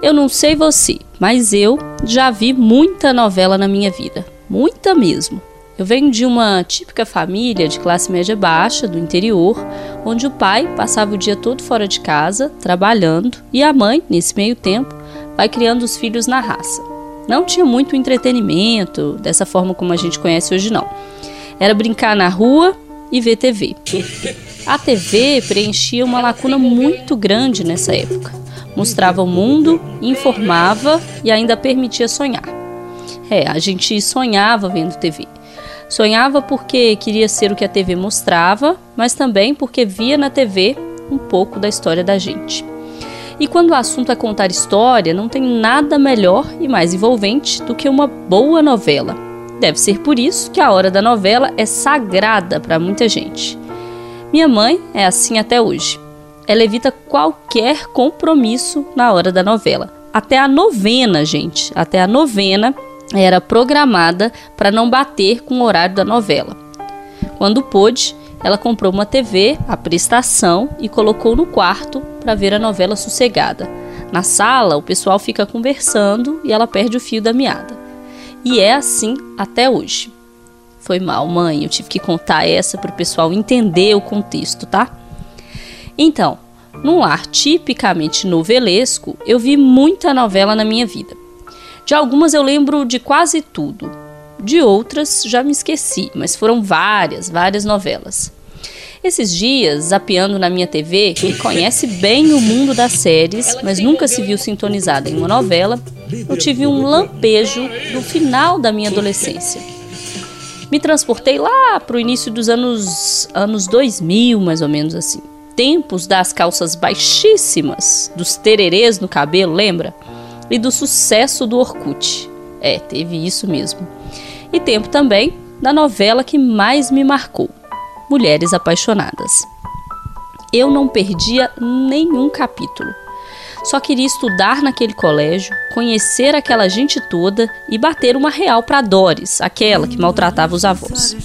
Eu não sei você, mas eu já vi muita novela na minha vida. Muita mesmo. Eu venho de uma típica família de classe média baixa, do interior, onde o pai passava o dia todo fora de casa, trabalhando, e a mãe, nesse meio tempo, vai criando os filhos na raça. Não tinha muito entretenimento, dessa forma como a gente conhece hoje, não. Era brincar na rua e ver TV. A TV preenchia uma lacuna muito grande nessa época. Mostrava o mundo, informava e ainda permitia sonhar. É, a gente sonhava vendo TV. Sonhava porque queria ser o que a TV mostrava, mas também porque via na TV um pouco da história da gente. E quando o assunto é contar história, não tem nada melhor e mais envolvente do que uma boa novela. Deve ser por isso que a hora da novela é sagrada para muita gente. Minha mãe é assim até hoje. Ela evita qualquer compromisso na hora da novela. Até a novena, gente, até a novena era programada para não bater com o horário da novela. Quando pôde, ela comprou uma TV, a prestação, e colocou no quarto para ver a novela sossegada. Na sala, o pessoal fica conversando e ela perde o fio da meada. E é assim até hoje. Foi mal, mãe, eu tive que contar essa para o pessoal entender o contexto, tá? Então, num lar tipicamente novelesco, eu vi muita novela na minha vida. De algumas eu lembro de quase tudo. De outras já me esqueci, mas foram várias, várias novelas. Esses dias, zapeando na minha TV, que conhece bem o mundo das séries, mas nunca se viu sintonizada em uma novela, eu tive um lampejo do final da minha adolescência. Me transportei lá para o início dos anos, anos 2000, mais ou menos assim. Tempos das calças baixíssimas, dos tererês no cabelo, lembra? e do sucesso do Orkut. É, teve isso mesmo. E tempo também da novela que mais me marcou, Mulheres Apaixonadas. Eu não perdia nenhum capítulo. Só queria estudar naquele colégio, conhecer aquela gente toda e bater uma real para Doris, aquela que maltratava os avós.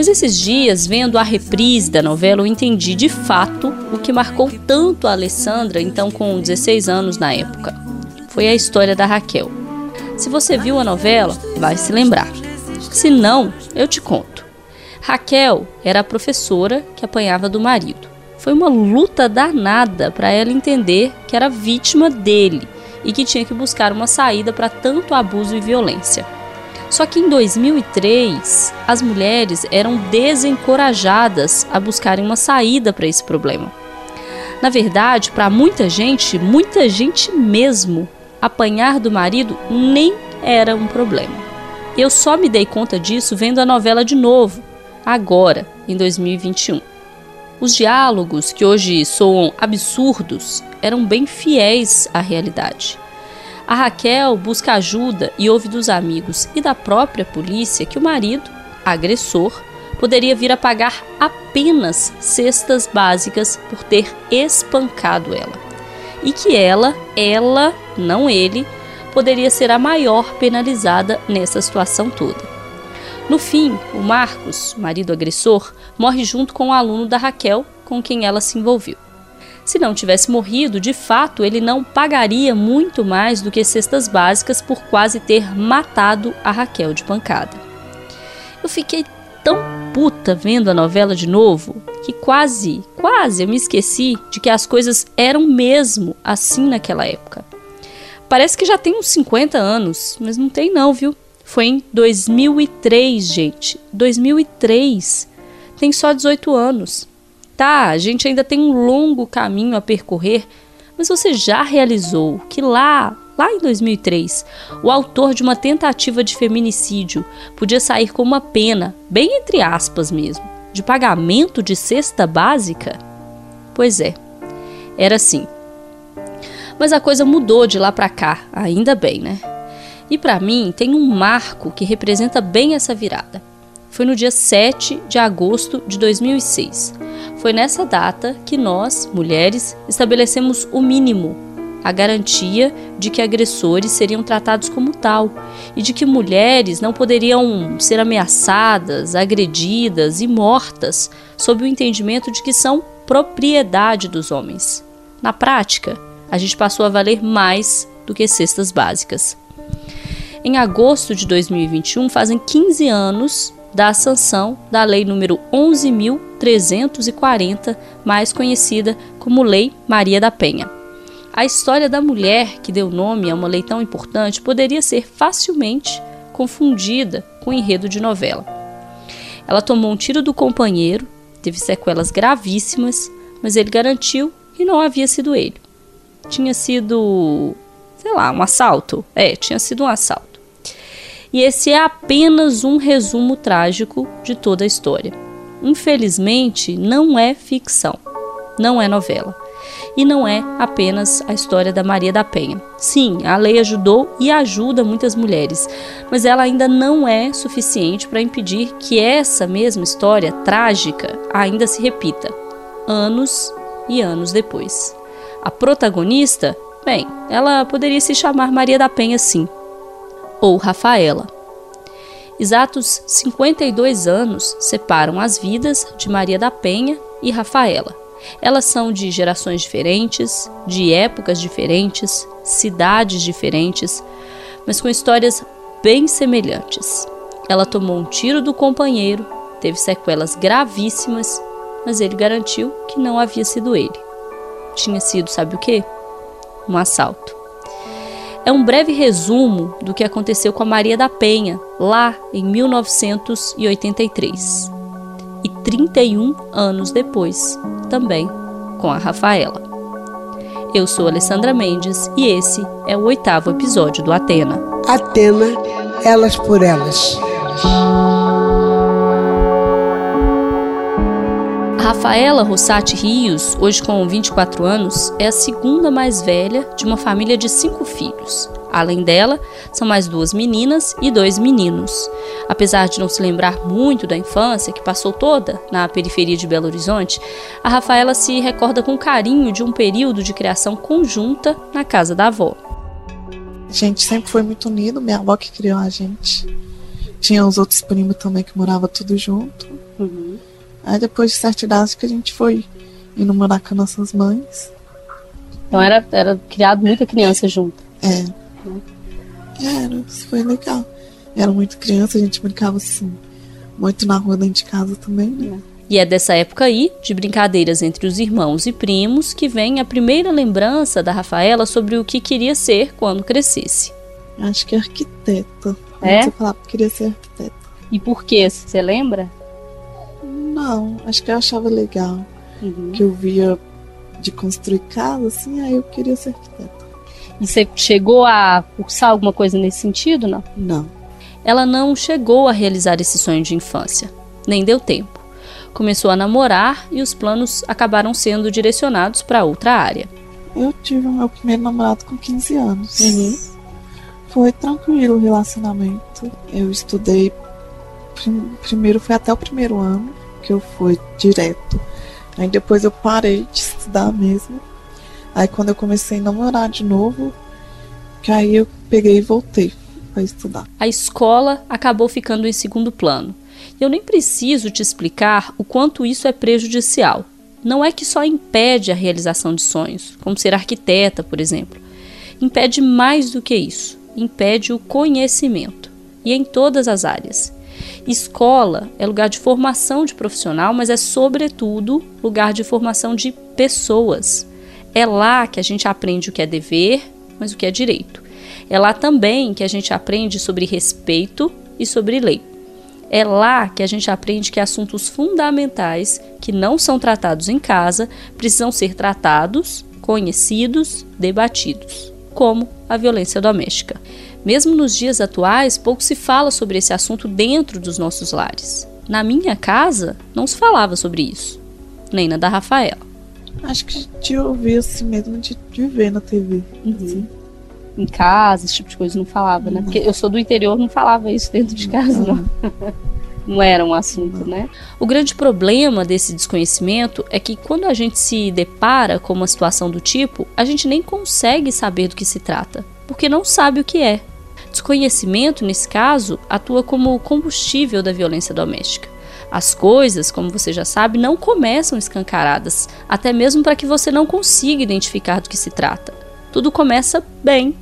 Mas esses dias, vendo a reprise da novela, eu entendi de fato o que marcou tanto a Alessandra, então com 16 anos na época foi a história da Raquel. Se você viu a novela, vai se lembrar. Se não, eu te conto. Raquel era a professora que apanhava do marido. Foi uma luta danada para ela entender que era vítima dele e que tinha que buscar uma saída para tanto abuso e violência. Só que em 2003, as mulheres eram desencorajadas a buscarem uma saída para esse problema. Na verdade, para muita gente, muita gente mesmo, apanhar do marido nem era um problema. Eu só me dei conta disso vendo a novela de novo, agora, em 2021. Os diálogos, que hoje soam absurdos, eram bem fiéis à realidade. A Raquel busca ajuda e ouve dos amigos e da própria polícia que o marido, agressor, poderia vir a pagar apenas cestas básicas por ter espancado ela e que ela, ela, não ele, poderia ser a maior penalizada nessa situação toda. No fim, o Marcos, marido agressor, morre junto com o aluno da Raquel com quem ela se envolveu. Se não tivesse morrido, de fato, ele não pagaria muito mais do que cestas básicas por quase ter matado a Raquel de pancada. Eu fiquei tão puta vendo a novela de novo que quase, quase eu me esqueci de que as coisas eram mesmo assim naquela época. Parece que já tem uns 50 anos, mas não tem não, viu? Foi em 2003, gente. 2003. Tem só 18 anos. Tá, a gente ainda tem um longo caminho a percorrer, mas você já realizou que lá lá em 2003, o autor de uma tentativa de feminicídio podia sair com uma pena, bem entre aspas mesmo, de pagamento de cesta básica? Pois é, era assim. Mas a coisa mudou de lá para cá, ainda bem, né? E para mim tem um marco que representa bem essa virada. Foi no dia 7 de agosto de 2006. Foi nessa data que nós, mulheres, estabelecemos o mínimo a garantia de que agressores seriam tratados como tal e de que mulheres não poderiam ser ameaçadas, agredidas e mortas sob o entendimento de que são propriedade dos homens. Na prática, a gente passou a valer mais do que cestas básicas. Em agosto de 2021, fazem 15 anos da sanção da Lei número 11.340, mais conhecida como Lei Maria da Penha. A história da mulher que deu nome a uma lei tão importante poderia ser facilmente confundida com enredo de novela. Ela tomou um tiro do companheiro, teve sequelas gravíssimas, mas ele garantiu que não havia sido ele. Tinha sido, sei lá, um assalto. É, tinha sido um assalto. E esse é apenas um resumo trágico de toda a história. Infelizmente, não é ficção, não é novela. E não é apenas a história da Maria da Penha. Sim, a lei ajudou e ajuda muitas mulheres, mas ela ainda não é suficiente para impedir que essa mesma história trágica ainda se repita, anos e anos depois. A protagonista, bem, ela poderia se chamar Maria da Penha sim, ou Rafaela. Exatos 52 anos separam as vidas de Maria da Penha e Rafaela. Elas são de gerações diferentes, de épocas diferentes, cidades diferentes, mas com histórias bem semelhantes. Ela tomou um tiro do companheiro, teve sequelas gravíssimas, mas ele garantiu que não havia sido ele. Tinha sido, sabe o que? Um assalto é um breve resumo do que aconteceu com a Maria da Penha, lá em 1983. E 31 anos depois, também com a Rafaela. Eu sou Alessandra Mendes e esse é o oitavo episódio do Atena. Atena, elas por elas. Rafaela Rossati Rios, hoje com 24 anos, é a segunda mais velha de uma família de cinco filhos. Além dela, são mais duas meninas e dois meninos. Apesar de não se lembrar muito da infância, que passou toda na periferia de Belo Horizonte, a Rafaela se recorda com carinho de um período de criação conjunta na casa da avó. A gente sempre foi muito unido, minha avó que criou a gente. Tinha os outros primos também que moravam tudo junto. Uhum. Aí depois de certa idade que a gente foi indo morar com nossas mães. Então era, era criado muita criança junto. É. Era, foi legal. Era muito criança, a gente brincava assim, muito na rua dentro de casa também, né? E é dessa época aí, de brincadeiras entre os irmãos e primos, que vem a primeira lembrança da Rafaela sobre o que queria ser quando crescesse. Acho que é arquiteta. É? Você falava que queria ser arquiteta. E por quê? Você lembra? Não, acho que eu achava legal. Uhum. Que eu via de construir casa, assim, aí eu queria ser arquiteta. E você chegou a cursar alguma coisa nesse sentido, não? Não. Ela não chegou a realizar esse sonho de infância, nem deu tempo. Começou a namorar e os planos acabaram sendo direcionados para outra área. Eu tive o meu primeiro namorado com 15 anos. Uhum. Foi tranquilo o relacionamento. Eu estudei. Prim primeiro foi até o primeiro ano que eu fui direto. Aí depois eu parei de estudar mesmo. Aí quando eu comecei a namorar de novo, que aí eu peguei e voltei para estudar. A escola acabou ficando em segundo plano. Eu nem preciso te explicar o quanto isso é prejudicial. Não é que só impede a realização de sonhos, como ser arquiteta, por exemplo. Impede mais do que isso. Impede o conhecimento. E em todas as áreas. Escola é lugar de formação de profissional, mas é, sobretudo, lugar de formação de pessoas. É lá que a gente aprende o que é dever, mas o que é direito. É lá também que a gente aprende sobre respeito e sobre lei. É lá que a gente aprende que assuntos fundamentais que não são tratados em casa precisam ser tratados, conhecidos, debatidos, como a violência doméstica. Mesmo nos dias atuais, pouco se fala sobre esse assunto dentro dos nossos lares. Na minha casa, não se falava sobre isso, nem na da Rafaela. Acho que te ouvir assim mesmo de, de ver na TV. Uhum. Assim. Em casa, esse tipo de coisa não falava, né? Porque eu sou do interior, não falava isso dentro de casa, não. não era um assunto, né? O grande problema desse desconhecimento é que quando a gente se depara com uma situação do tipo, a gente nem consegue saber do que se trata, porque não sabe o que é. Desconhecimento, nesse caso, atua como combustível da violência doméstica. As coisas, como você já sabe, não começam escancaradas, até mesmo para que você não consiga identificar do que se trata. Tudo começa bem,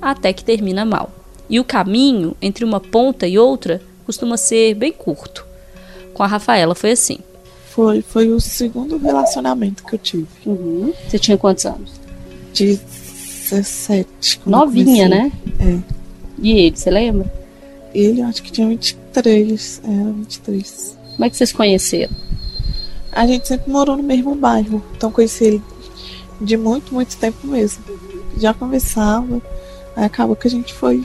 até que termina mal. E o caminho entre uma ponta e outra costuma ser bem curto. Com a Rafaela foi assim. Foi, foi o segundo relacionamento que eu tive. Uhum. Você tinha quantos anos? 17. Novinha, né? É. E ele, você lembra? Ele, eu acho que tinha 23. Era 23. Como é que vocês conheceram? A gente sempre morou no mesmo bairro. Então conheci ele de muito, muito tempo mesmo. Já conversava. Aí acabou que a gente foi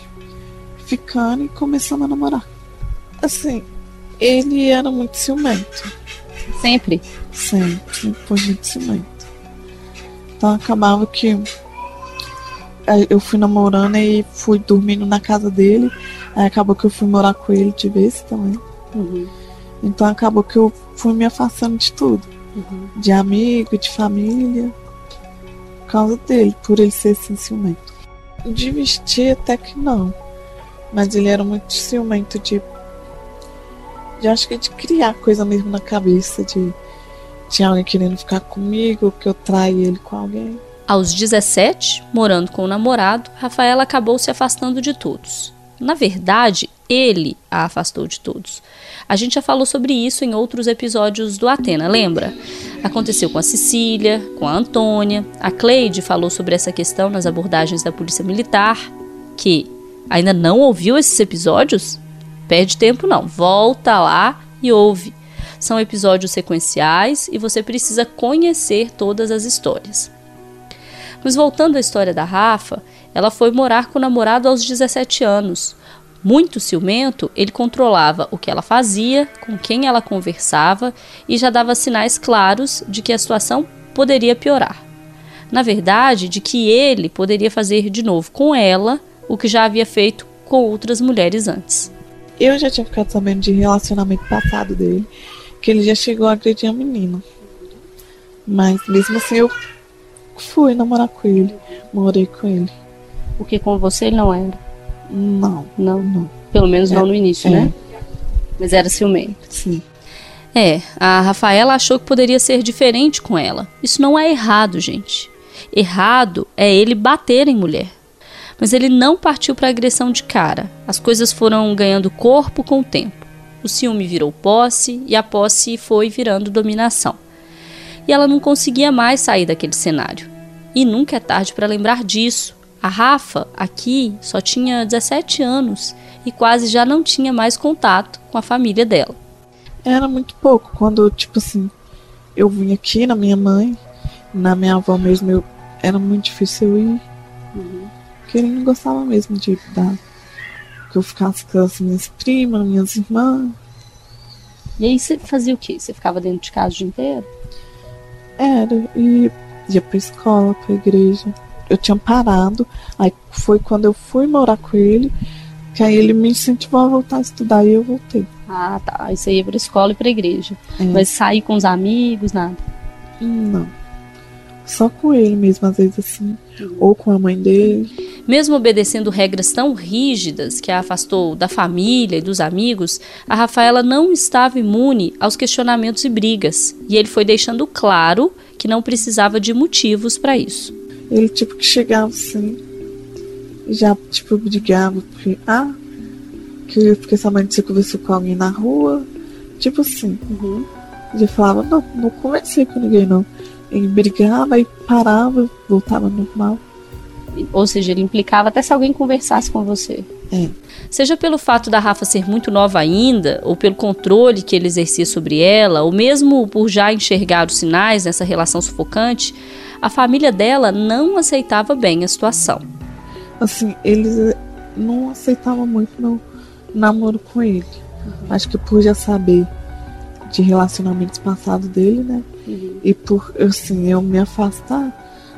ficando e começamos a namorar. Assim, ele era muito ciumento. Sempre? Sempre, foi muito ciumento. Então acabava que eu fui namorando e fui dormindo na casa dele. Aí acabou que eu fui morar com ele de vez também. Uhum. Então acabou que eu fui me afastando de tudo. Uhum. De amigo, de família. Por causa dele, por ele ser assim ciumento. De vestir até que não. Mas ele era muito ciumento de. De acho que de criar coisa mesmo na cabeça. De tinha alguém querendo ficar comigo, que eu traí ele com alguém. Aos 17, morando com o namorado, Rafaela acabou se afastando de todos. Na verdade, ele a afastou de todos. A gente já falou sobre isso em outros episódios do Atena, lembra? Aconteceu com a Cecília, com a Antônia. A Cleide falou sobre essa questão nas abordagens da Polícia Militar. Que ainda não ouviu esses episódios? Perde tempo não, volta lá e ouve. São episódios sequenciais e você precisa conhecer todas as histórias. Mas voltando à história da Rafa, ela foi morar com o namorado aos 17 anos. Muito ciumento, ele controlava o que ela fazia, com quem ela conversava e já dava sinais claros de que a situação poderia piorar. Na verdade, de que ele poderia fazer de novo com ela o que já havia feito com outras mulheres antes. Eu já tinha ficado sabendo de relacionamento passado dele, que ele já chegou a agredir a menina. Mas mesmo assim eu fui namorar com ele, morei com ele. Porque com você ele não era? Não, Não. não. Pelo menos não É, no início, é. né? Mas era ciumento. Sim. É, a Rafaela achou que poderia ser diferente com ela. Isso não é errado, gente. Errado é ele bater em mulher. Mas ele não partiu para agressão de cara. As coisas foram ganhando corpo com o tempo. O ciúme virou posse e a posse foi virando dominação. E ela não conseguia mais sair daquele cenário. E nunca é tarde para lembrar disso. A Rafa, aqui, só tinha 17 anos e quase já não tinha mais contato com a família dela. Era muito pouco. Quando, tipo assim, eu vim aqui na minha mãe, na minha avó mesmo, eu, era muito difícil eu ir. Porque ele não gostava mesmo de dar. Que eu ficasse com as minhas primas, minhas irmãs. E aí você fazia o quê? Você ficava dentro de casa o dia inteiro? Era. E ia pra escola, pra igreja. Eu tinha parado. Aí foi quando eu fui morar com ele. Que aí ele me incentivou a voltar a estudar e eu voltei. Ah, tá. Aí você ia pra escola e pra igreja. É. Mas sair com os amigos, nada. Não. Só com ele mesmo, às vezes assim. Ou com a mãe dele. Mesmo obedecendo regras tão rígidas que a afastou da família e dos amigos, a Rafaela não estava imune aos questionamentos e brigas. E ele foi deixando claro que não precisava de motivos para isso. Ele, tipo, que chegava assim. e Já, tipo, brigava. Porque, ah, que eu fiquei sabendo que você conversou com alguém na rua. Tipo assim. Já falava, não, não conversei com ninguém, não. Ele brigava e parava, voltava normal. Ou seja, ele implicava até se alguém conversasse com você. É. Seja pelo fato da Rafa ser muito nova ainda, ou pelo controle que ele exercia sobre ela, ou mesmo por já enxergar os sinais nessa relação sufocante, a família dela não aceitava bem a situação. Assim, eles eh, não aceitavam muito no namoro com ele. Acho que por já saber de relacionamentos passados dele, né? E por, assim, eu me afastar,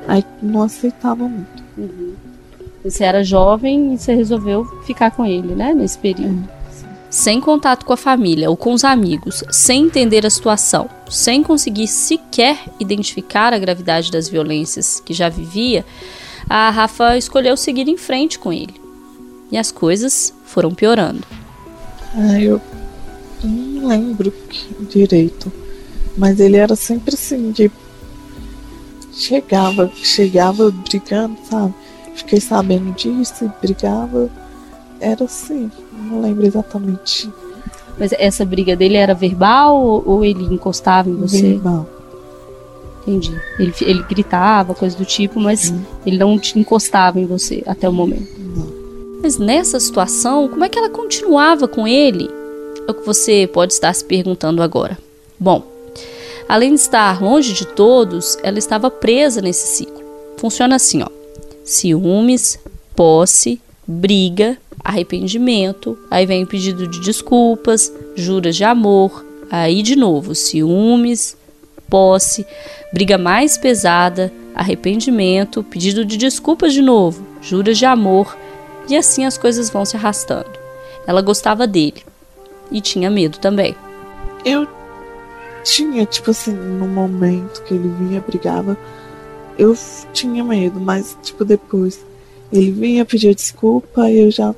aí não aceitava muito. Você era jovem e você resolveu ficar com ele, né, nesse período. Sem contato com a família ou com os amigos, sem entender a situação, sem conseguir sequer identificar a gravidade das violências que já vivia, a Rafa escolheu seguir em frente com ele. E as coisas foram piorando. Ah, eu não lembro que- direito. Mas ele era sempre assim, de, chegava, chegava brigando, sabe? Fiquei sabendo disso e brigava. Era assim, não lembro exatamente. Mas essa briga dele era verbal ou ele encostava em você? Verbal. Entendi. Ele, ele gritava, coisa do tipo, mas hum. ele não te encostava em você até o momento. Não. Mas nessa situação, como é que ela continuava com ele? É o que você pode estar se perguntando agora. Bom, além de estar longe de todos, ela estava presa nesse ciclo. Funciona assim, ó: ciúmes, posse, briga, arrependimento, aí vem o pedido de desculpas, juras de amor, aí de novo ciúmes, posse, briga mais pesada, arrependimento, pedido de desculpas de novo, juras de amor, e assim as coisas vão se arrastando. Ela gostava dele e tinha medo também. Eu tinha, tipo assim, no momento que ele vinha, brigava, eu tinha medo, mas, tipo, depois ele vinha pedir desculpa e eu já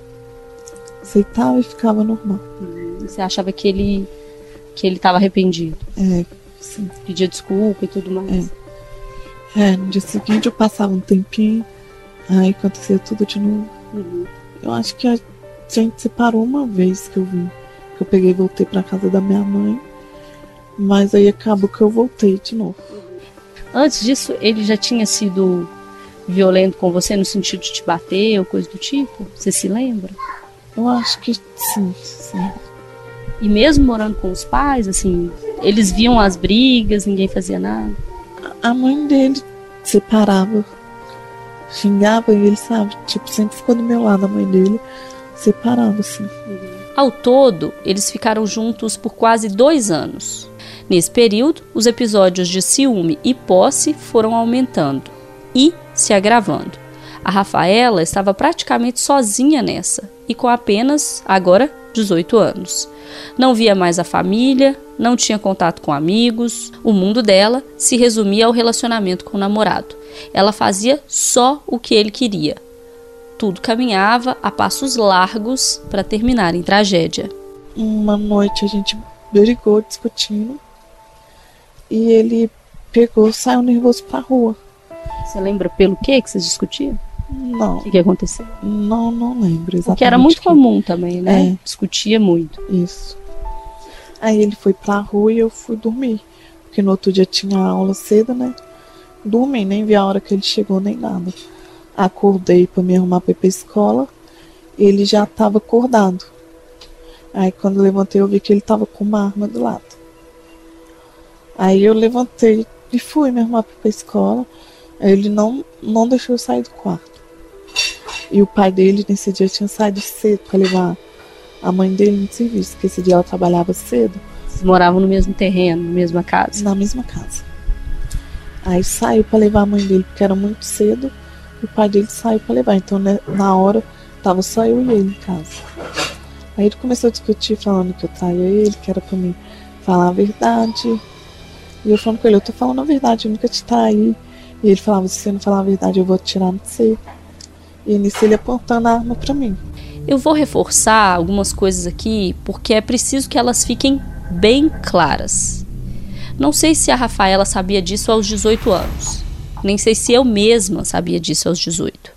aceitava e ficava normal. Você achava que ele que ele estava arrependido? É, sim. Pedia desculpa e tudo mais? É. é, no dia seguinte eu passava um tempinho, aí acontecia tudo de novo. Uhum. Eu acho que a gente separou uma vez que eu vim. Que eu peguei e voltei pra casa da minha mãe. Mas aí acabou que eu voltei de novo. Antes disso, ele já tinha sido violento com você no sentido de te bater ou coisa do tipo? Você se lembra? Eu acho que sim, sim. E mesmo morando com os pais, assim, eles viam as brigas, ninguém fazia nada? A mãe dele separava, xingava ele, sabe? Tipo, sempre ficou do meu lado a mãe dele, separava, assim. Ao todo, eles ficaram juntos por quase dois anos. Nesse período, os episódios de ciúme e posse foram aumentando e se agravando. A Rafaela estava praticamente sozinha nessa e com apenas, agora, 18 anos. Não via mais a família, não tinha contato com amigos, o mundo dela se resumia ao relacionamento com o namorado. Ela fazia só o que ele queria. Tudo caminhava a passos largos para terminar em tragédia. Uma noite a gente brigou discutindo e ele pegou, saiu nervoso pra rua. Você lembra pelo que que vocês discutiam? Não. O que, que aconteceu? Não, não lembro exatamente. Porque era muito que... comum também, né? É. Discutia muito. Isso. Aí ele foi pra rua e eu fui dormir. Porque no outro dia tinha aula cedo, né? Dormi, nem vi a hora que ele chegou, nem nada. Acordei pra me arrumar pra ir pra escola. Ele já tava acordado. Aí quando levantei eu vi que ele tava com uma arma do lado. Aí eu levantei e fui me arrumar pra escola. Ele não, não deixou eu sair do quarto. E o pai dele nesse dia tinha saído cedo para levar a mãe dele no serviço, porque esse dia ela trabalhava cedo. Vocês moravam no mesmo terreno, na mesma casa? Na mesma casa. Aí saiu para levar a mãe dele, porque era muito cedo, e o pai dele saiu para levar. Então, né, na hora, tava só eu e ele em casa. Aí ele começou a discutir, falando que eu traía ele, que era para mim falar a verdade. E eu falando com ele, eu tô falando a verdade, eu nunca te traí. E ele falava, se você não falar a verdade, eu vou atirar no você. E nisso ele apontando a arma para mim. Eu vou reforçar algumas coisas aqui porque é preciso que elas fiquem bem claras. Não sei se a Rafaela sabia disso aos 18 anos, nem sei se eu mesma sabia disso aos 18.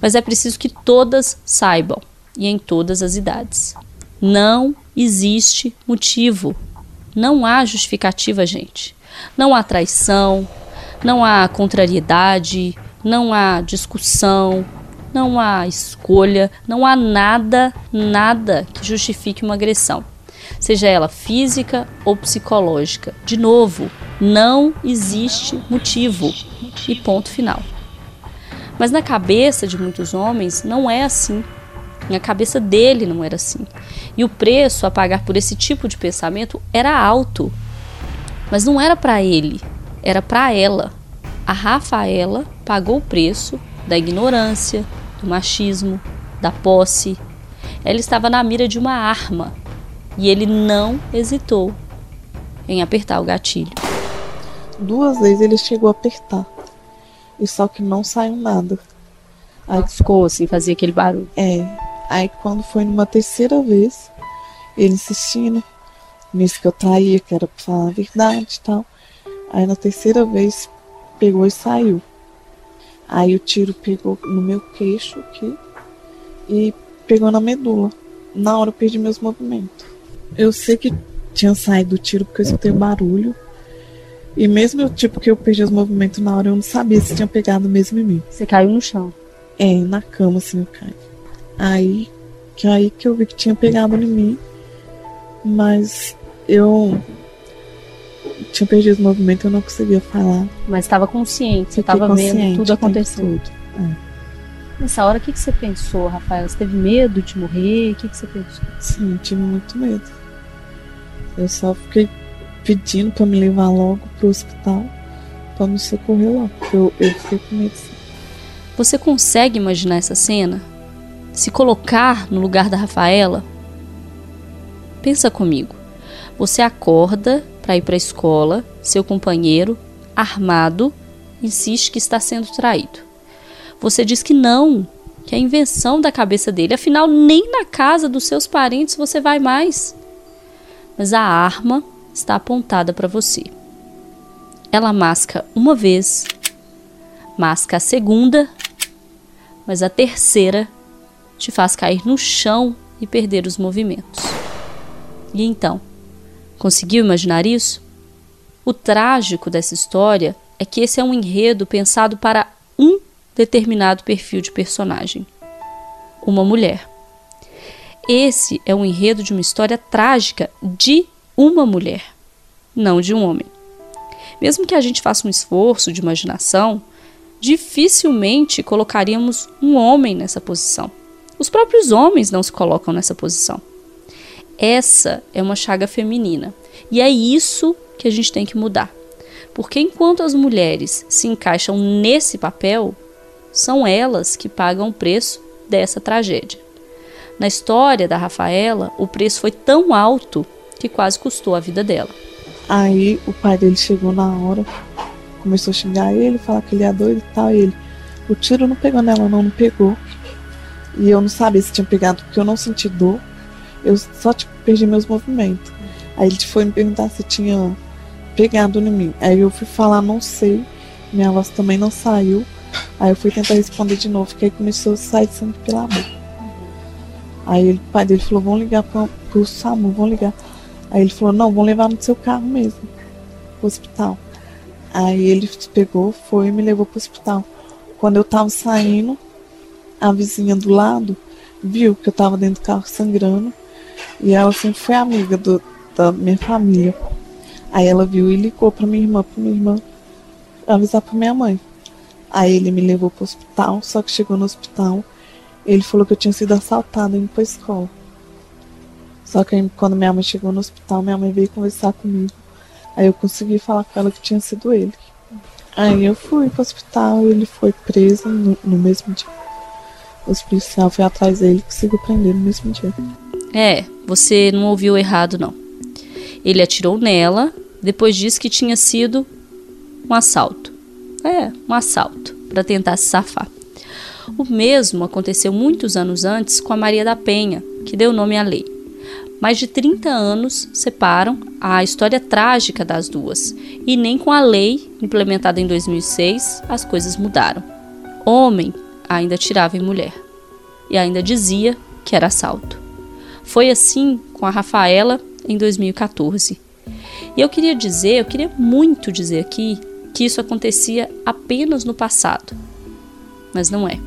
Mas é preciso que todas saibam, e em todas as idades. Não existe motivo. Não há justificativa, gente. Não há traição, não há contrariedade, não há discussão, não há escolha, não há nada, nada que justifique uma agressão, seja ela física ou psicológica. De novo, não existe motivo e ponto final. Mas na cabeça de muitos homens não é assim. Na cabeça dele não era assim. E o preço a pagar por esse tipo de pensamento era alto. Mas não era para ele, era para ela. A Rafaela pagou o preço da ignorância, do machismo, da posse. Ela estava na mira de uma arma e ele não hesitou em apertar o gatilho. Duas vezes ele chegou a apertar e só que não saiu nada. Aí ficou assim, fazia aquele barulho. É. Aí quando foi numa terceira vez, ele insistindo nisso que eu traía, que era pra falar a verdade e tal. Aí na terceira vez pegou e saiu. Aí o tiro pegou no meu queixo aqui e pegou na medula. Na hora eu perdi meus movimentos. Eu sei que tinha saído o tiro porque eu escutei o barulho. E mesmo eu, tipo, que eu perdi os movimentos na hora, eu não sabia se tinha pegado mesmo em mim. Você caiu no chão? É, na cama, assim, eu caí. Aí que, aí que eu vi que tinha pegado em mim. Mas eu tinha perdido os movimentos, eu não conseguia falar. Mas estava consciente, você estava vendo tudo acontecendo. Tudo. É. Nessa hora, o que, que você pensou, Rafael? Você teve medo de morrer? O que, que você pensou? Sim, tive muito medo. Eu só fiquei pedindo para me levar logo pro hospital para me socorrer lá, porque eu, eu fiquei com medo. Você consegue imaginar essa cena? Se colocar no lugar da Rafaela? Pensa comigo. Você acorda para ir para a escola, seu companheiro, armado, insiste que está sendo traído. Você diz que não, que é invenção da cabeça dele, afinal, nem na casa dos seus parentes você vai mais. Mas a arma está apontada para você. Ela masca uma vez, masca a segunda, mas a terceira te faz cair no chão e perder os movimentos. E então, conseguiu imaginar isso? O trágico dessa história é que esse é um enredo pensado para um determinado perfil de personagem: uma mulher. Esse é um enredo de uma história trágica de uma mulher, não de um homem. Mesmo que a gente faça um esforço de imaginação, dificilmente colocaríamos um homem nessa posição. Os próprios homens não se colocam nessa posição. Essa é uma chaga feminina e é isso que a gente tem que mudar. Porque enquanto as mulheres se encaixam nesse papel, são elas que pagam o preço dessa tragédia. Na história da Rafaela, o preço foi tão alto que quase custou a vida dela. Aí o pai dele chegou na hora, começou a xingar ele, falar que ele é doido e tal. E ele, o tiro não pegou nela, não, não pegou. E eu não sabia se tinha pegado porque eu não senti dor. Eu só tipo, perdi meus movimentos. Aí ele foi me perguntar se tinha pegado em mim. Aí eu fui falar, não sei. Minha voz também não saiu. Aí eu fui tentar responder de novo, que aí começou a sair sangue pela boca. Aí o pai dele falou, vamos ligar pro, pro SAMU, vamos ligar. Aí ele falou, não, vamos levar no seu carro mesmo, pro hospital. Aí ele pegou, foi e me levou pro hospital. Quando eu tava saindo, a vizinha do lado viu que eu tava dentro do carro sangrando. E ela sempre foi amiga do, da minha família. Aí ela viu e ligou pra minha irmã, pra minha irmã avisar pra minha mãe. Aí ele me levou pro hospital, só que chegou no hospital, ele falou que eu tinha sido assaltada indo pra escola. Só que quando minha mãe chegou no hospital, minha mãe veio conversar comigo. Aí eu consegui falar com ela que tinha sido ele. Aí eu fui pro hospital e ele foi preso no, no mesmo dia. Os policiais foi atrás dele e conseguiu prender no mesmo dia. É, você não ouviu errado, não. Ele atirou nela, depois disse que tinha sido um assalto. É, um assalto, para tentar se safar. O mesmo aconteceu muitos anos antes com a Maria da Penha, que deu nome à lei. Mais de 30 anos separam a história trágica das duas, e nem com a lei implementada em 2006 as coisas mudaram. Homem ainda atirava em mulher e ainda dizia que era assalto. Foi assim com a Rafaela em 2014. E eu queria dizer, eu queria muito dizer aqui que isso acontecia apenas no passado. Mas não é.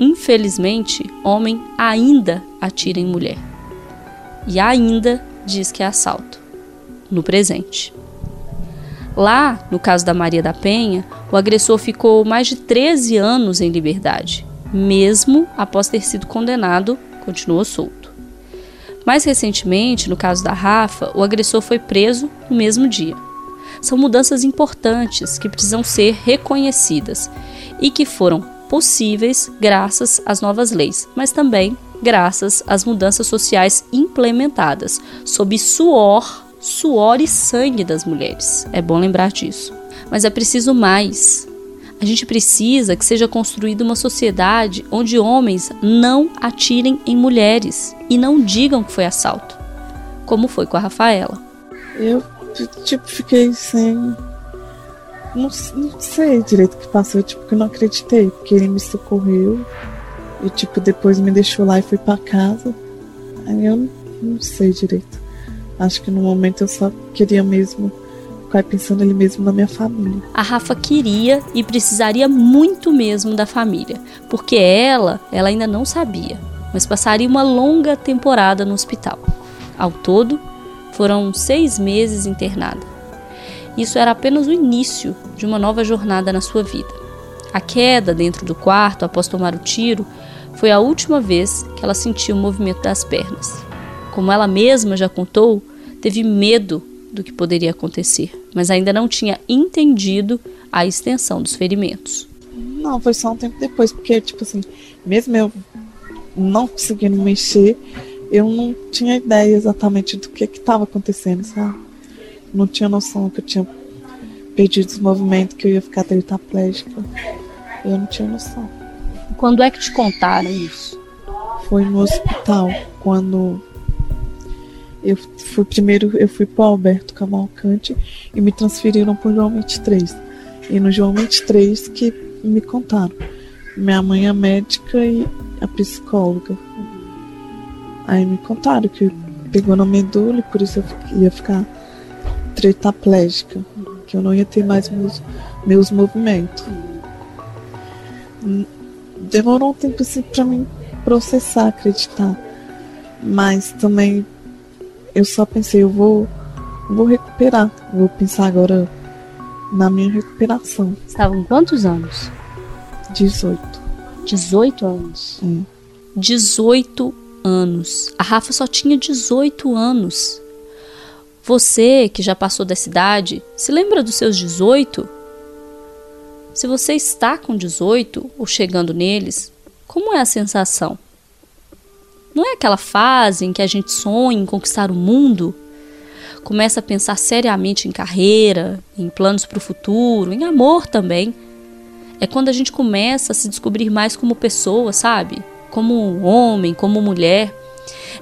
Infelizmente, homem ainda atira em mulher. E ainda diz que é assalto. No presente. Lá, no caso da Maria da Penha, o agressor ficou mais de 13 anos em liberdade. Mesmo após ter sido condenado, continuou solto. Mais recentemente, no caso da Rafa, o agressor foi preso no mesmo dia. São mudanças importantes que precisam ser reconhecidas e que foram possíveis graças às novas leis, mas também graças às mudanças sociais implementadas sob suor suor e sangue das mulheres. É bom lembrar disso. Mas é preciso mais. A gente precisa que seja construída uma sociedade onde homens não atirem em mulheres e não digam que foi assalto, como foi com a Rafaela. Eu, tipo, fiquei sem não, não sei direito o que passou, tipo, que eu não acreditei, porque ele me socorreu e, tipo, depois me deixou lá e foi para casa. Aí eu não, sei direito. Acho que no momento eu só queria mesmo ficar pensando ele mesmo na minha família. A Rafa queria e precisaria muito mesmo da família, porque ela, ela ainda não sabia, mas passaria uma longa temporada no hospital. Ao todo, foram seis meses internada. Isso era apenas o início de uma nova jornada na sua vida. A queda dentro do quarto após tomar o tiro foi a última vez que ela sentiu o movimento das pernas. Como ela mesma já contou, teve medo do que poderia acontecer, mas ainda não tinha entendido a extensão dos ferimentos. Não, foi só um tempo depois, porque, tipo assim, mesmo eu não conseguindo mexer, eu não tinha ideia exatamente do que estava acontecendo, sabe? Não tinha noção que eu tinha perdido os movimentos, que eu ia ficar tetraplégica. Eu não tinha noção. Quando é que te contaram isso? Foi no hospital, quando eu fui primeiro, eu fui para Alberto Cavalcante e me transferiram para João 23. E no João 23 que me contaram. Minha mãe é médica e a psicóloga. Aí me contaram que pegou na medula e por isso eu ia ficar tetraplégica, que eu não ia ter mais meus, meus movimentos. Demorou um tempo assim para mim processar, acreditar. Mas também eu só pensei, eu vou, vou recuperar. Vou pensar agora na minha recuperação. Estavam quantos anos? 18. 18 anos? É. 18 anos. A Rafa só tinha 18 anos. Você que já passou dessa idade, se lembra dos seus 18? Se você está com 18 ou chegando neles, como é a sensação? Não é aquela fase em que a gente sonha em conquistar o mundo? Começa a pensar seriamente em carreira, em planos para o futuro, em amor também. É quando a gente começa a se descobrir mais como pessoa, sabe? Como homem, como mulher.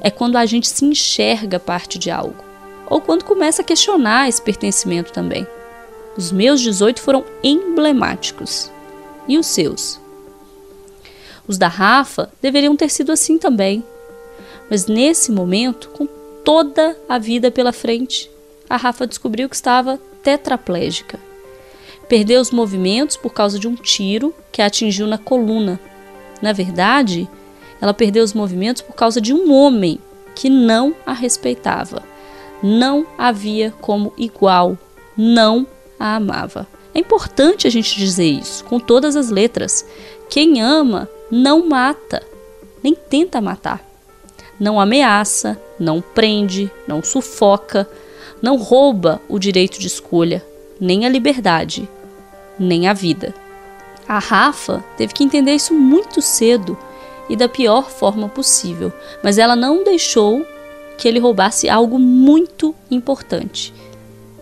É quando a gente se enxerga parte de algo. Ou quando começa a questionar esse pertencimento também. Os meus 18 foram emblemáticos. E os seus? Os da Rafa deveriam ter sido assim também. Mas nesse momento, com toda a vida pela frente, a Rafa descobriu que estava tetraplégica. Perdeu os movimentos por causa de um tiro que a atingiu na coluna. Na verdade, ela perdeu os movimentos por causa de um homem que não a respeitava, não a via como igual, não a amava. É importante a gente dizer isso com todas as letras. Quem ama não mata, nem tenta matar não ameaça, não prende, não sufoca, não rouba o direito de escolha, nem a liberdade, nem a vida. A Rafa teve que entender isso muito cedo e da pior forma possível, mas ela não deixou que ele roubasse algo muito importante: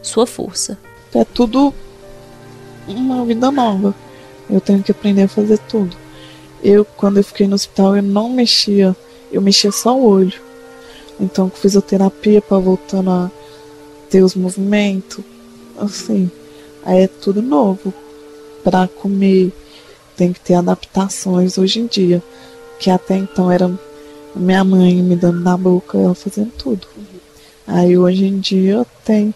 sua força. É tudo uma vida nova. Eu tenho que aprender a fazer tudo. Eu, quando eu fiquei no hospital, eu não mexia eu mexia só o olho. Então, fisioterapia para voltando a ter os movimentos, assim. Aí é tudo novo. Para comer, tem que ter adaptações hoje em dia. Que até então era minha mãe me dando na boca, ela fazendo tudo. Aí hoje em dia tem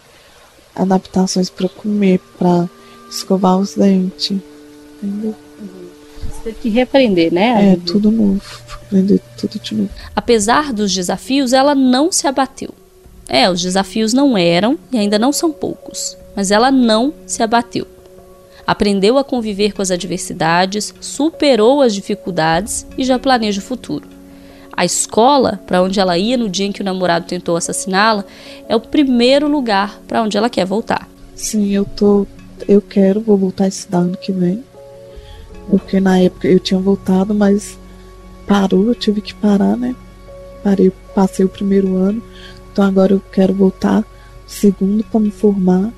adaptações para comer, para escovar os dentes. Entendeu? Você teve que reaprender, né? É, tudo novo aprender tudo de novo. Apesar dos desafios, ela não se abateu. É, os desafios não eram e ainda não são poucos, mas ela não se abateu. Aprendeu a conviver com as adversidades, superou as dificuldades e já planeja o futuro. A escola, para onde ela ia no dia em que o namorado tentou assassiná-la, é o primeiro lugar para onde ela quer voltar. Sim, eu tô, eu quero, vou voltar a estudar ano que vem. Porque na época eu tinha voltado, mas parou, eu tive que parar, né? Parei, passei o primeiro ano, então agora eu quero voltar segundo para me formar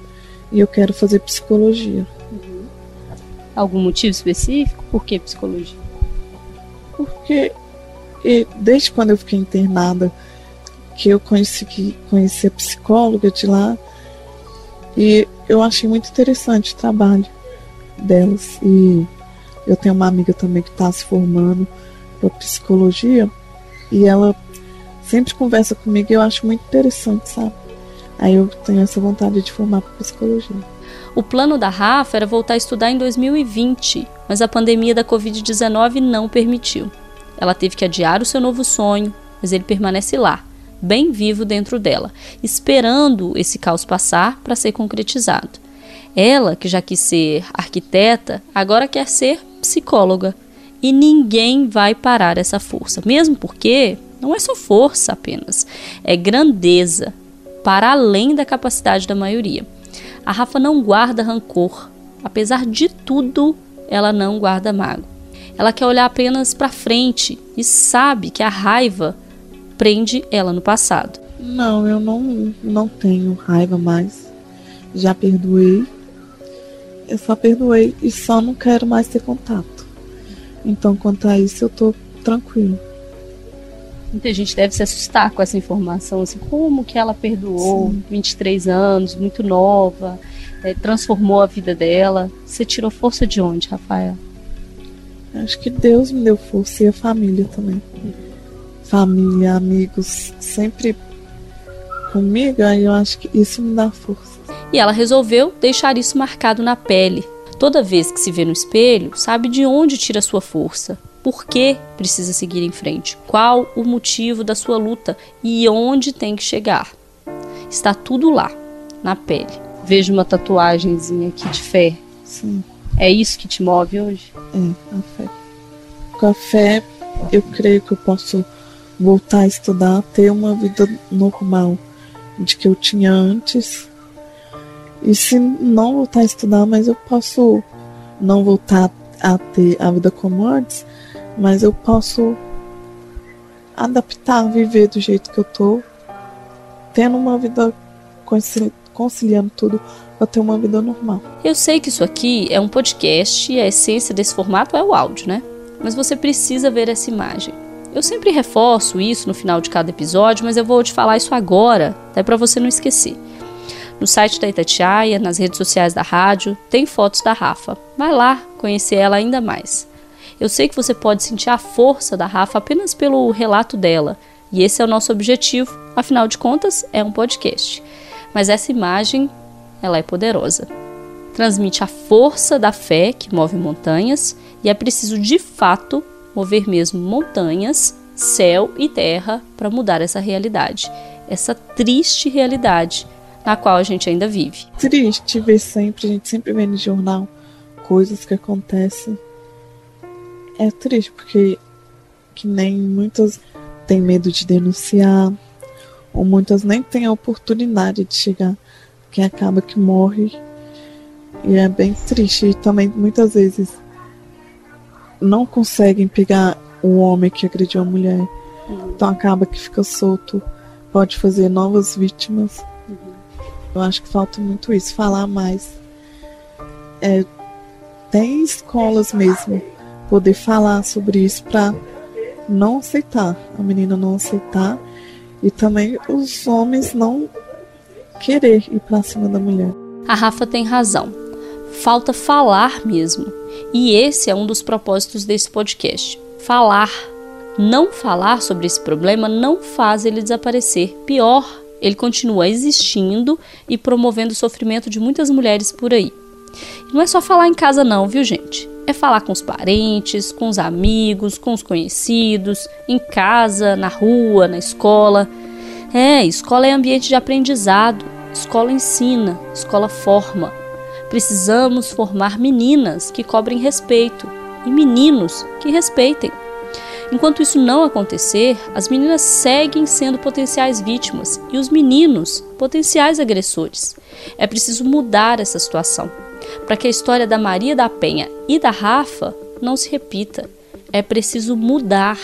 e eu quero fazer psicologia. Uhum. Algum motivo específico? Por que psicologia? Porque desde quando eu fiquei internada, que eu conheci, conheci a psicóloga de lá, E eu achei muito interessante o trabalho delas. E eu tenho uma amiga também que está se formando para psicologia e ela sempre conversa comigo e eu acho muito interessante, sabe? Aí eu tenho essa vontade de formar para psicologia. O plano da Rafa era voltar a estudar em 2020, mas a pandemia da Covid-19 não permitiu. Ela teve que adiar o seu novo sonho, mas ele permanece lá, bem vivo dentro dela, esperando esse caos passar para ser concretizado. Ela, que já quis ser arquiteta, agora quer ser psicóloga. E ninguém vai parar essa força, mesmo porque não é só força apenas, é grandeza, para além da capacidade da maioria. A Rafa não guarda rancor, apesar de tudo, ela não guarda mago. Ela quer olhar apenas para frente e sabe que a raiva prende ela no passado. Não, eu não, não tenho raiva mais. Já perdoei. Eu só perdoei e só não quero mais ter contato. Então, quanto a isso, eu tô tranquilo. Muita gente deve se assustar com essa informação, assim, como que ela perdoou, Sim. 23 anos, muito nova, é, transformou a vida dela. Você tirou força de onde, Rafael? Acho que Deus me deu força e a família também. Família, amigos, sempre comigo, aí eu acho que isso me dá força. E ela resolveu deixar isso marcado na pele. Toda vez que se vê no espelho, sabe de onde tira sua força, por que precisa seguir em frente, qual o motivo da sua luta e onde tem que chegar. Está tudo lá, na pele. Vejo uma tatuagemzinha aqui de fé. Sim. É isso que te move hoje? É, a fé. Com a fé, eu creio que eu posso voltar a estudar, ter uma vida normal de que eu tinha antes. E se não voltar a estudar, mas eu posso não voltar a ter a vida como antes, mas eu posso adaptar, viver do jeito que eu tô, tendo uma vida conciliando tudo para ter uma vida normal. Eu sei que isso aqui é um podcast e a essência desse formato é o áudio, né? Mas você precisa ver essa imagem. Eu sempre reforço isso no final de cada episódio, mas eu vou te falar isso agora, até para você não esquecer. No site da Itatiaia, nas redes sociais da rádio, tem fotos da Rafa. Vai lá conhecer ela ainda mais. Eu sei que você pode sentir a força da Rafa apenas pelo relato dela, e esse é o nosso objetivo, afinal de contas, é um podcast. Mas essa imagem, ela é poderosa. Transmite a força da fé que move montanhas, e é preciso de fato mover mesmo montanhas, céu e terra para mudar essa realidade, essa triste realidade na qual a gente ainda vive. Triste ver sempre, a gente sempre vê no jornal coisas que acontecem é triste porque que nem muitas têm medo de denunciar, ou muitas nem têm a oportunidade de chegar, que acaba que morre. E é bem triste. E também muitas vezes não conseguem pegar o homem que agrediu a mulher. Uhum. Então acaba que fica solto, pode fazer novas vítimas. Eu acho que falta muito isso, falar mais. É, tem escolas mesmo poder falar sobre isso para não aceitar, a menina não aceitar e também os homens não querer ir para cima da mulher. A Rafa tem razão. Falta falar mesmo. E esse é um dos propósitos desse podcast. Falar. Não falar sobre esse problema não faz ele desaparecer. Pior, ele continua existindo e promovendo o sofrimento de muitas mulheres por aí. E não é só falar em casa não, viu, gente? É falar com os parentes, com os amigos, com os conhecidos, em casa, na rua, na escola. É, escola é ambiente de aprendizado, escola ensina, escola forma. Precisamos formar meninas que cobrem respeito e meninos que respeitem. Enquanto isso não acontecer, as meninas seguem sendo potenciais vítimas e os meninos potenciais agressores. É preciso mudar essa situação para que a história da Maria da Penha e da Rafa não se repita. É preciso mudar,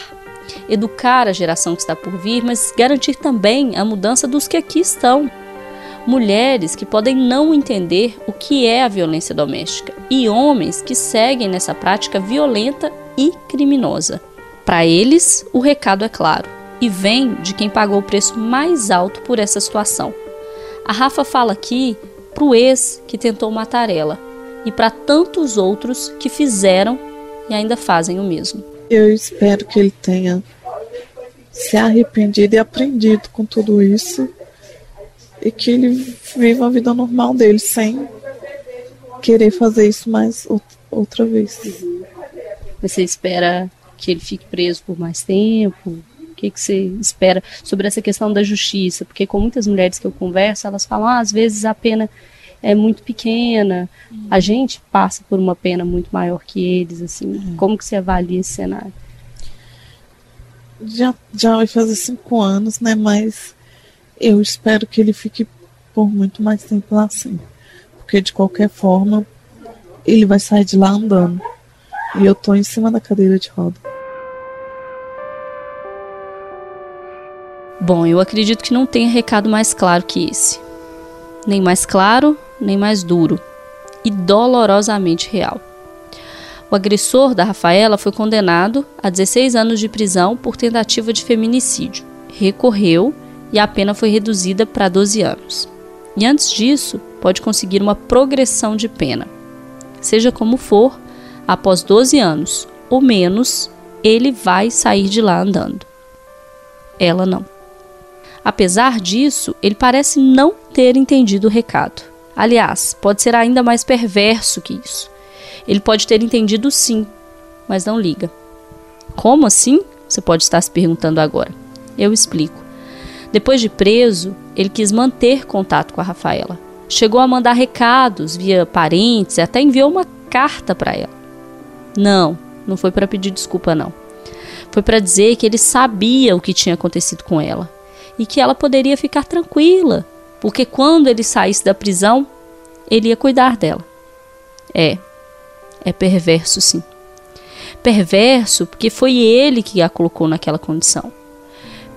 educar a geração que está por vir, mas garantir também a mudança dos que aqui estão. Mulheres que podem não entender o que é a violência doméstica e homens que seguem nessa prática violenta e criminosa. Para eles, o recado é claro e vem de quem pagou o preço mais alto por essa situação. A Rafa fala aqui para o ex que tentou matar ela e para tantos outros que fizeram e ainda fazem o mesmo. Eu espero que ele tenha se arrependido e aprendido com tudo isso e que ele viva a vida normal dele sem querer fazer isso mais outra vez. Você espera que ele fique preso por mais tempo? O que, que você espera sobre essa questão da justiça? Porque com muitas mulheres que eu converso, elas falam, ah, às vezes a pena é muito pequena, a gente passa por uma pena muito maior que eles, assim. Uhum. Como que você avalia esse cenário? Já, já vai fazer cinco anos, né? Mas eu espero que ele fique por muito mais tempo lá assim. Porque de qualquer forma, ele vai sair de lá andando. E eu tô em cima da cadeira de roda. Bom, eu acredito que não tenha recado mais claro que esse. Nem mais claro, nem mais duro. E dolorosamente real. O agressor da Rafaela foi condenado a 16 anos de prisão por tentativa de feminicídio. Recorreu e a pena foi reduzida para 12 anos. E antes disso, pode conseguir uma progressão de pena. Seja como for, após 12 anos ou menos, ele vai sair de lá andando. Ela não. Apesar disso, ele parece não ter entendido o recado. Aliás, pode ser ainda mais perverso que isso. Ele pode ter entendido sim, mas não liga. Como assim? Você pode estar se perguntando agora. Eu explico. Depois de preso, ele quis manter contato com a Rafaela. Chegou a mandar recados via parentes e até enviou uma carta para ela. Não, não foi para pedir desculpa, não. Foi para dizer que ele sabia o que tinha acontecido com ela e que ela poderia ficar tranquila, porque quando ele saísse da prisão, ele ia cuidar dela. É, é perverso sim. Perverso porque foi ele que a colocou naquela condição.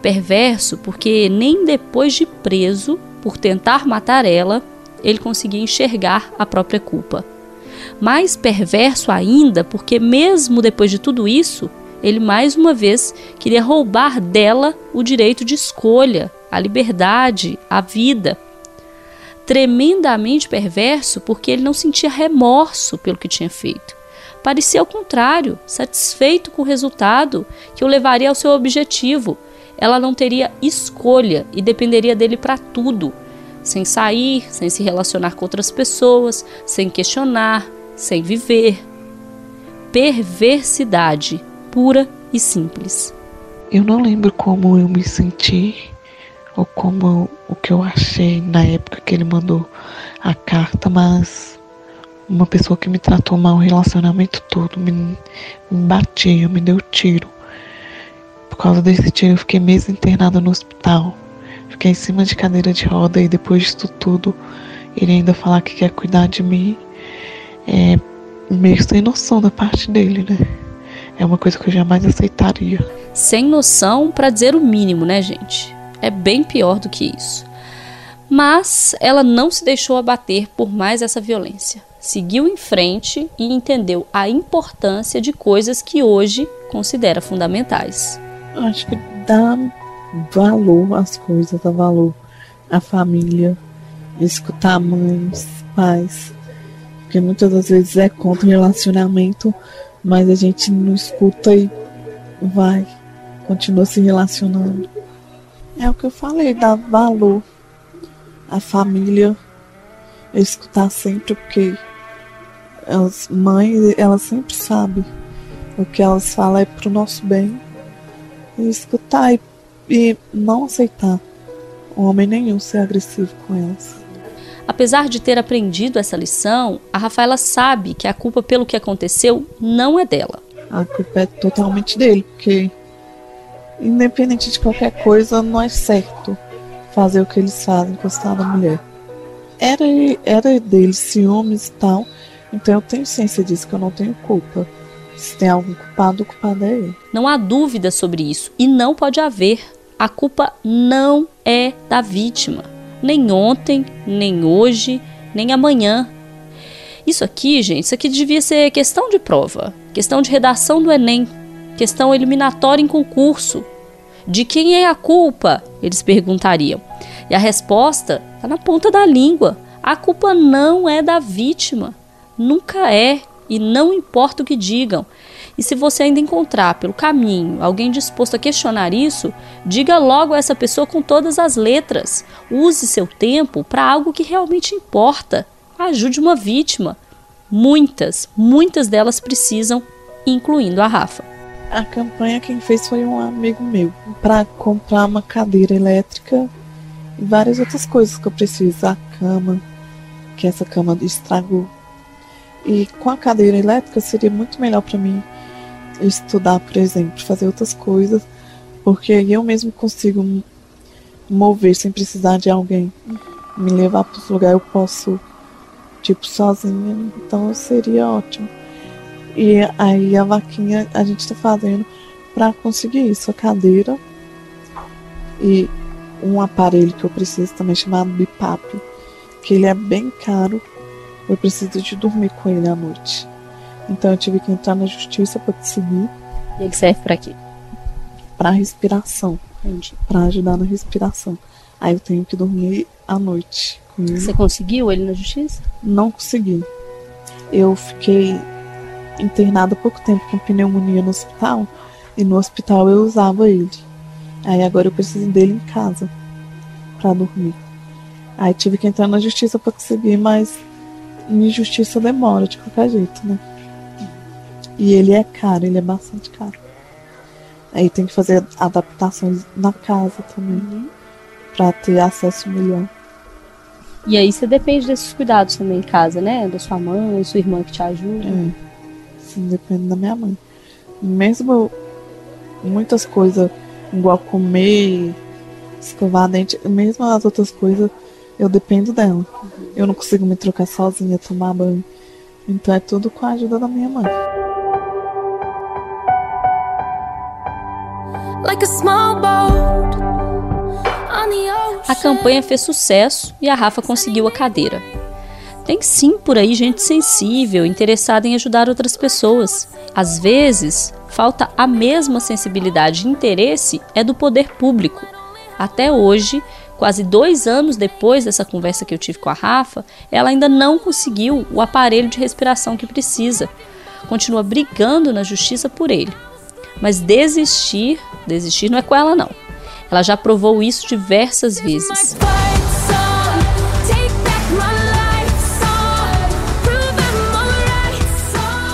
Perverso porque nem depois de preso por tentar matar ela, ele conseguia enxergar a própria culpa mais perverso ainda, porque mesmo depois de tudo isso, ele mais uma vez queria roubar dela o direito de escolha, a liberdade, a vida. Tremendamente perverso porque ele não sentia remorso pelo que tinha feito. Parecia ao contrário, satisfeito com o resultado que o levaria ao seu objetivo. Ela não teria escolha e dependeria dele para tudo, sem sair, sem se relacionar com outras pessoas, sem questionar, sem viver. Perversidade pura e simples. Eu não lembro como eu me senti ou como o que eu achei na época que ele mandou a carta, mas uma pessoa que me tratou mal o relacionamento todo me, me batia, me deu tiro. Por causa desse tiro eu fiquei meses internada no hospital. Fiquei em cima de cadeira de roda e depois disso tudo ele ainda falar que quer cuidar de mim é meio sem noção da parte dele, né? É uma coisa que eu jamais aceitaria. Sem noção, para dizer o mínimo, né, gente? É bem pior do que isso. Mas ela não se deixou abater por mais essa violência. Seguiu em frente e entendeu a importância de coisas que hoje considera fundamentais. Acho que dá valor às coisas, dá valor à família, escutar mães, pais, porque muitas das vezes é contra o relacionamento, mas a gente não escuta e vai, continua se relacionando. É o que eu falei, dar valor à família, escutar sempre, porque as mães, elas sempre sabem o que elas falam é pro nosso bem. E escutar e, e não aceitar homem nenhum ser agressivo com elas. Apesar de ter aprendido essa lição, a Rafaela sabe que a culpa pelo que aconteceu não é dela. A culpa é totalmente dele, porque independente de qualquer coisa, não é certo fazer o que eles fazem, encostar na mulher. Era, era dele ciúmes e tal, então eu tenho ciência disso, que eu não tenho culpa. Se tem algum culpado, o culpado é ele. Não há dúvida sobre isso, e não pode haver. A culpa não é da vítima nem ontem, nem hoje, nem amanhã. Isso aqui, gente, isso aqui devia ser questão de prova, questão de redação do Enem, questão eliminatória em concurso. De quem é a culpa? Eles perguntariam. E a resposta está na ponta da língua. A culpa não é da vítima, nunca é, e não importa o que digam. E se você ainda encontrar pelo caminho alguém disposto a questionar isso, diga logo a essa pessoa com todas as letras. Use seu tempo para algo que realmente importa. Ajude uma vítima. Muitas, muitas delas precisam, incluindo a Rafa. A campanha quem fez foi um amigo meu para comprar uma cadeira elétrica e várias outras coisas que eu preciso. A cama, que essa cama estragou. E com a cadeira elétrica seria muito melhor para mim estudar, por exemplo, fazer outras coisas, porque eu mesmo consigo mover sem precisar de alguém me levar para os lugares. Eu posso, tipo, sozinha, então seria ótimo. E aí a vaquinha a gente está fazendo para conseguir isso, a cadeira e um aparelho que eu preciso também chamado BIPAP, que ele é bem caro. Eu preciso de dormir com ele à noite. Então eu tive que entrar na justiça para conseguir. E ele serve para quê? Para respiração. Para ajudar na respiração. Aí eu tenho que dormir à noite com ele. Você conseguiu ele na justiça? Não consegui. Eu fiquei internada há pouco tempo com pneumonia no hospital. E no hospital eu usava ele. Aí agora eu preciso dele em casa para dormir. Aí tive que entrar na justiça para conseguir, mas minha justiça demora de qualquer jeito, né? E ele é caro, ele é bastante caro. Aí tem que fazer adaptações na casa também, uhum. para ter acesso melhor. E aí você depende desses cuidados também em casa, né? Da sua mãe, sua irmã que te ajuda. É. Sim, depende da minha mãe. Mesmo muitas coisas igual comer, escovar dente, mesmo as outras coisas, eu dependo dela. Eu não consigo me trocar sozinha, tomar banho. Então é tudo com a ajuda da minha mãe. A campanha fez sucesso e a Rafa conseguiu a cadeira. Tem sim por aí gente sensível, interessada em ajudar outras pessoas. Às vezes, falta a mesma sensibilidade e interesse é do poder público. Até hoje, quase dois anos depois dessa conversa que eu tive com a Rafa, ela ainda não conseguiu o aparelho de respiração que precisa. Continua brigando na justiça por ele. Mas desistir, desistir não é com ela não. Ela já provou isso diversas vezes.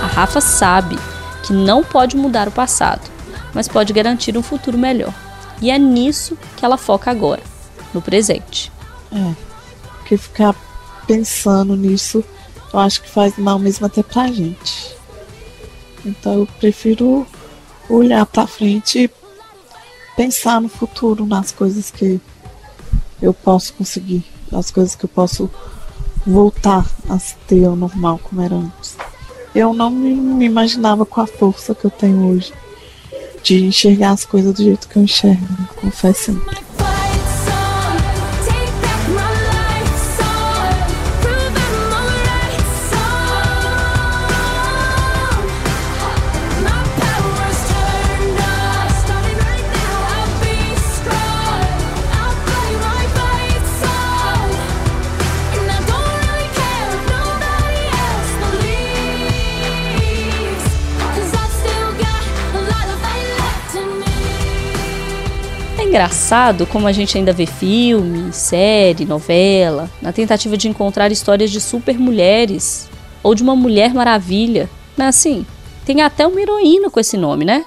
A Rafa sabe que não pode mudar o passado, mas pode garantir um futuro melhor. E é nisso que ela foca agora, no presente. É, porque ficar pensando nisso, eu acho que faz mal mesmo até pra gente. Então eu prefiro olhar para frente e pensar no futuro, nas coisas que eu posso conseguir, as coisas que eu posso voltar a ter ao normal como era antes. Eu não me imaginava com a força que eu tenho hoje de enxergar as coisas do jeito que eu enxergo, confesso sempre. Engraçado como a gente ainda vê filme, série, novela, na tentativa de encontrar histórias de super mulheres ou de uma mulher maravilha. Assim? Tem até uma heroína com esse nome, né?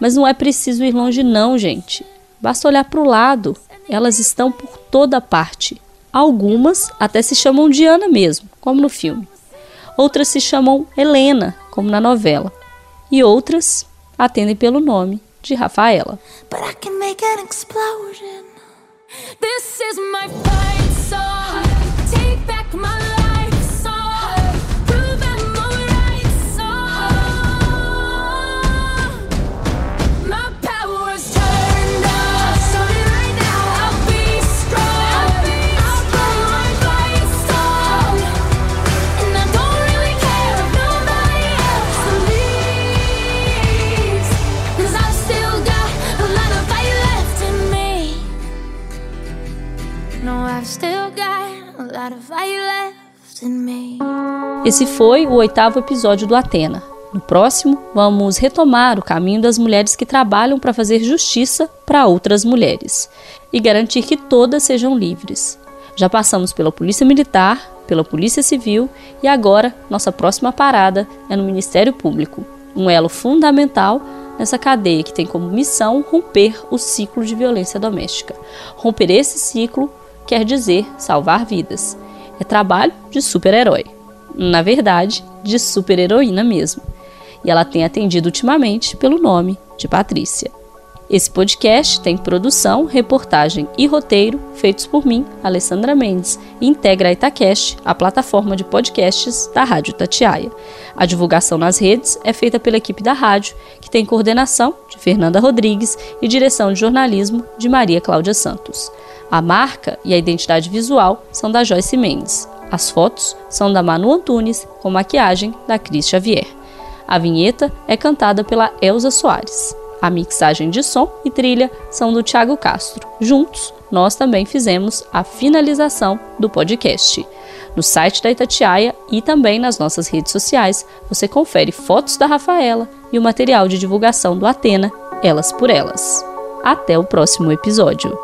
Mas não é preciso ir longe, não, gente. Basta olhar para o lado. Elas estão por toda parte. Algumas até se chamam Diana mesmo, como no filme. Outras se chamam Helena, como na novela. E outras atendem pelo nome de Rafaela. But Esse foi o oitavo episódio do Atena. No próximo, vamos retomar o caminho das mulheres que trabalham para fazer justiça para outras mulheres e garantir que todas sejam livres. Já passamos pela Polícia Militar, pela Polícia Civil e agora nossa próxima parada é no Ministério Público, um elo fundamental nessa cadeia que tem como missão romper o ciclo de violência doméstica. Romper esse ciclo quer dizer salvar vidas. É trabalho de super-herói. Na verdade, de super-heroína mesmo. E ela tem atendido ultimamente pelo nome de Patrícia. Esse podcast tem produção, reportagem e roteiro feitos por mim, Alessandra Mendes, e integra a Itacast, a plataforma de podcasts da Rádio Tatiaia. A divulgação nas redes é feita pela equipe da rádio, que tem coordenação de Fernanda Rodrigues e direção de jornalismo de Maria Cláudia Santos. A marca e a identidade visual são da Joyce Mendes. As fotos são da Manu Antunes, com maquiagem da Cris Xavier. A vinheta é cantada pela Elza Soares. A mixagem de som e trilha são do Thiago Castro. Juntos, nós também fizemos a finalização do podcast. No site da Itatiaia e também nas nossas redes sociais, você confere fotos da Rafaela e o material de divulgação do Atena, Elas por Elas. Até o próximo episódio.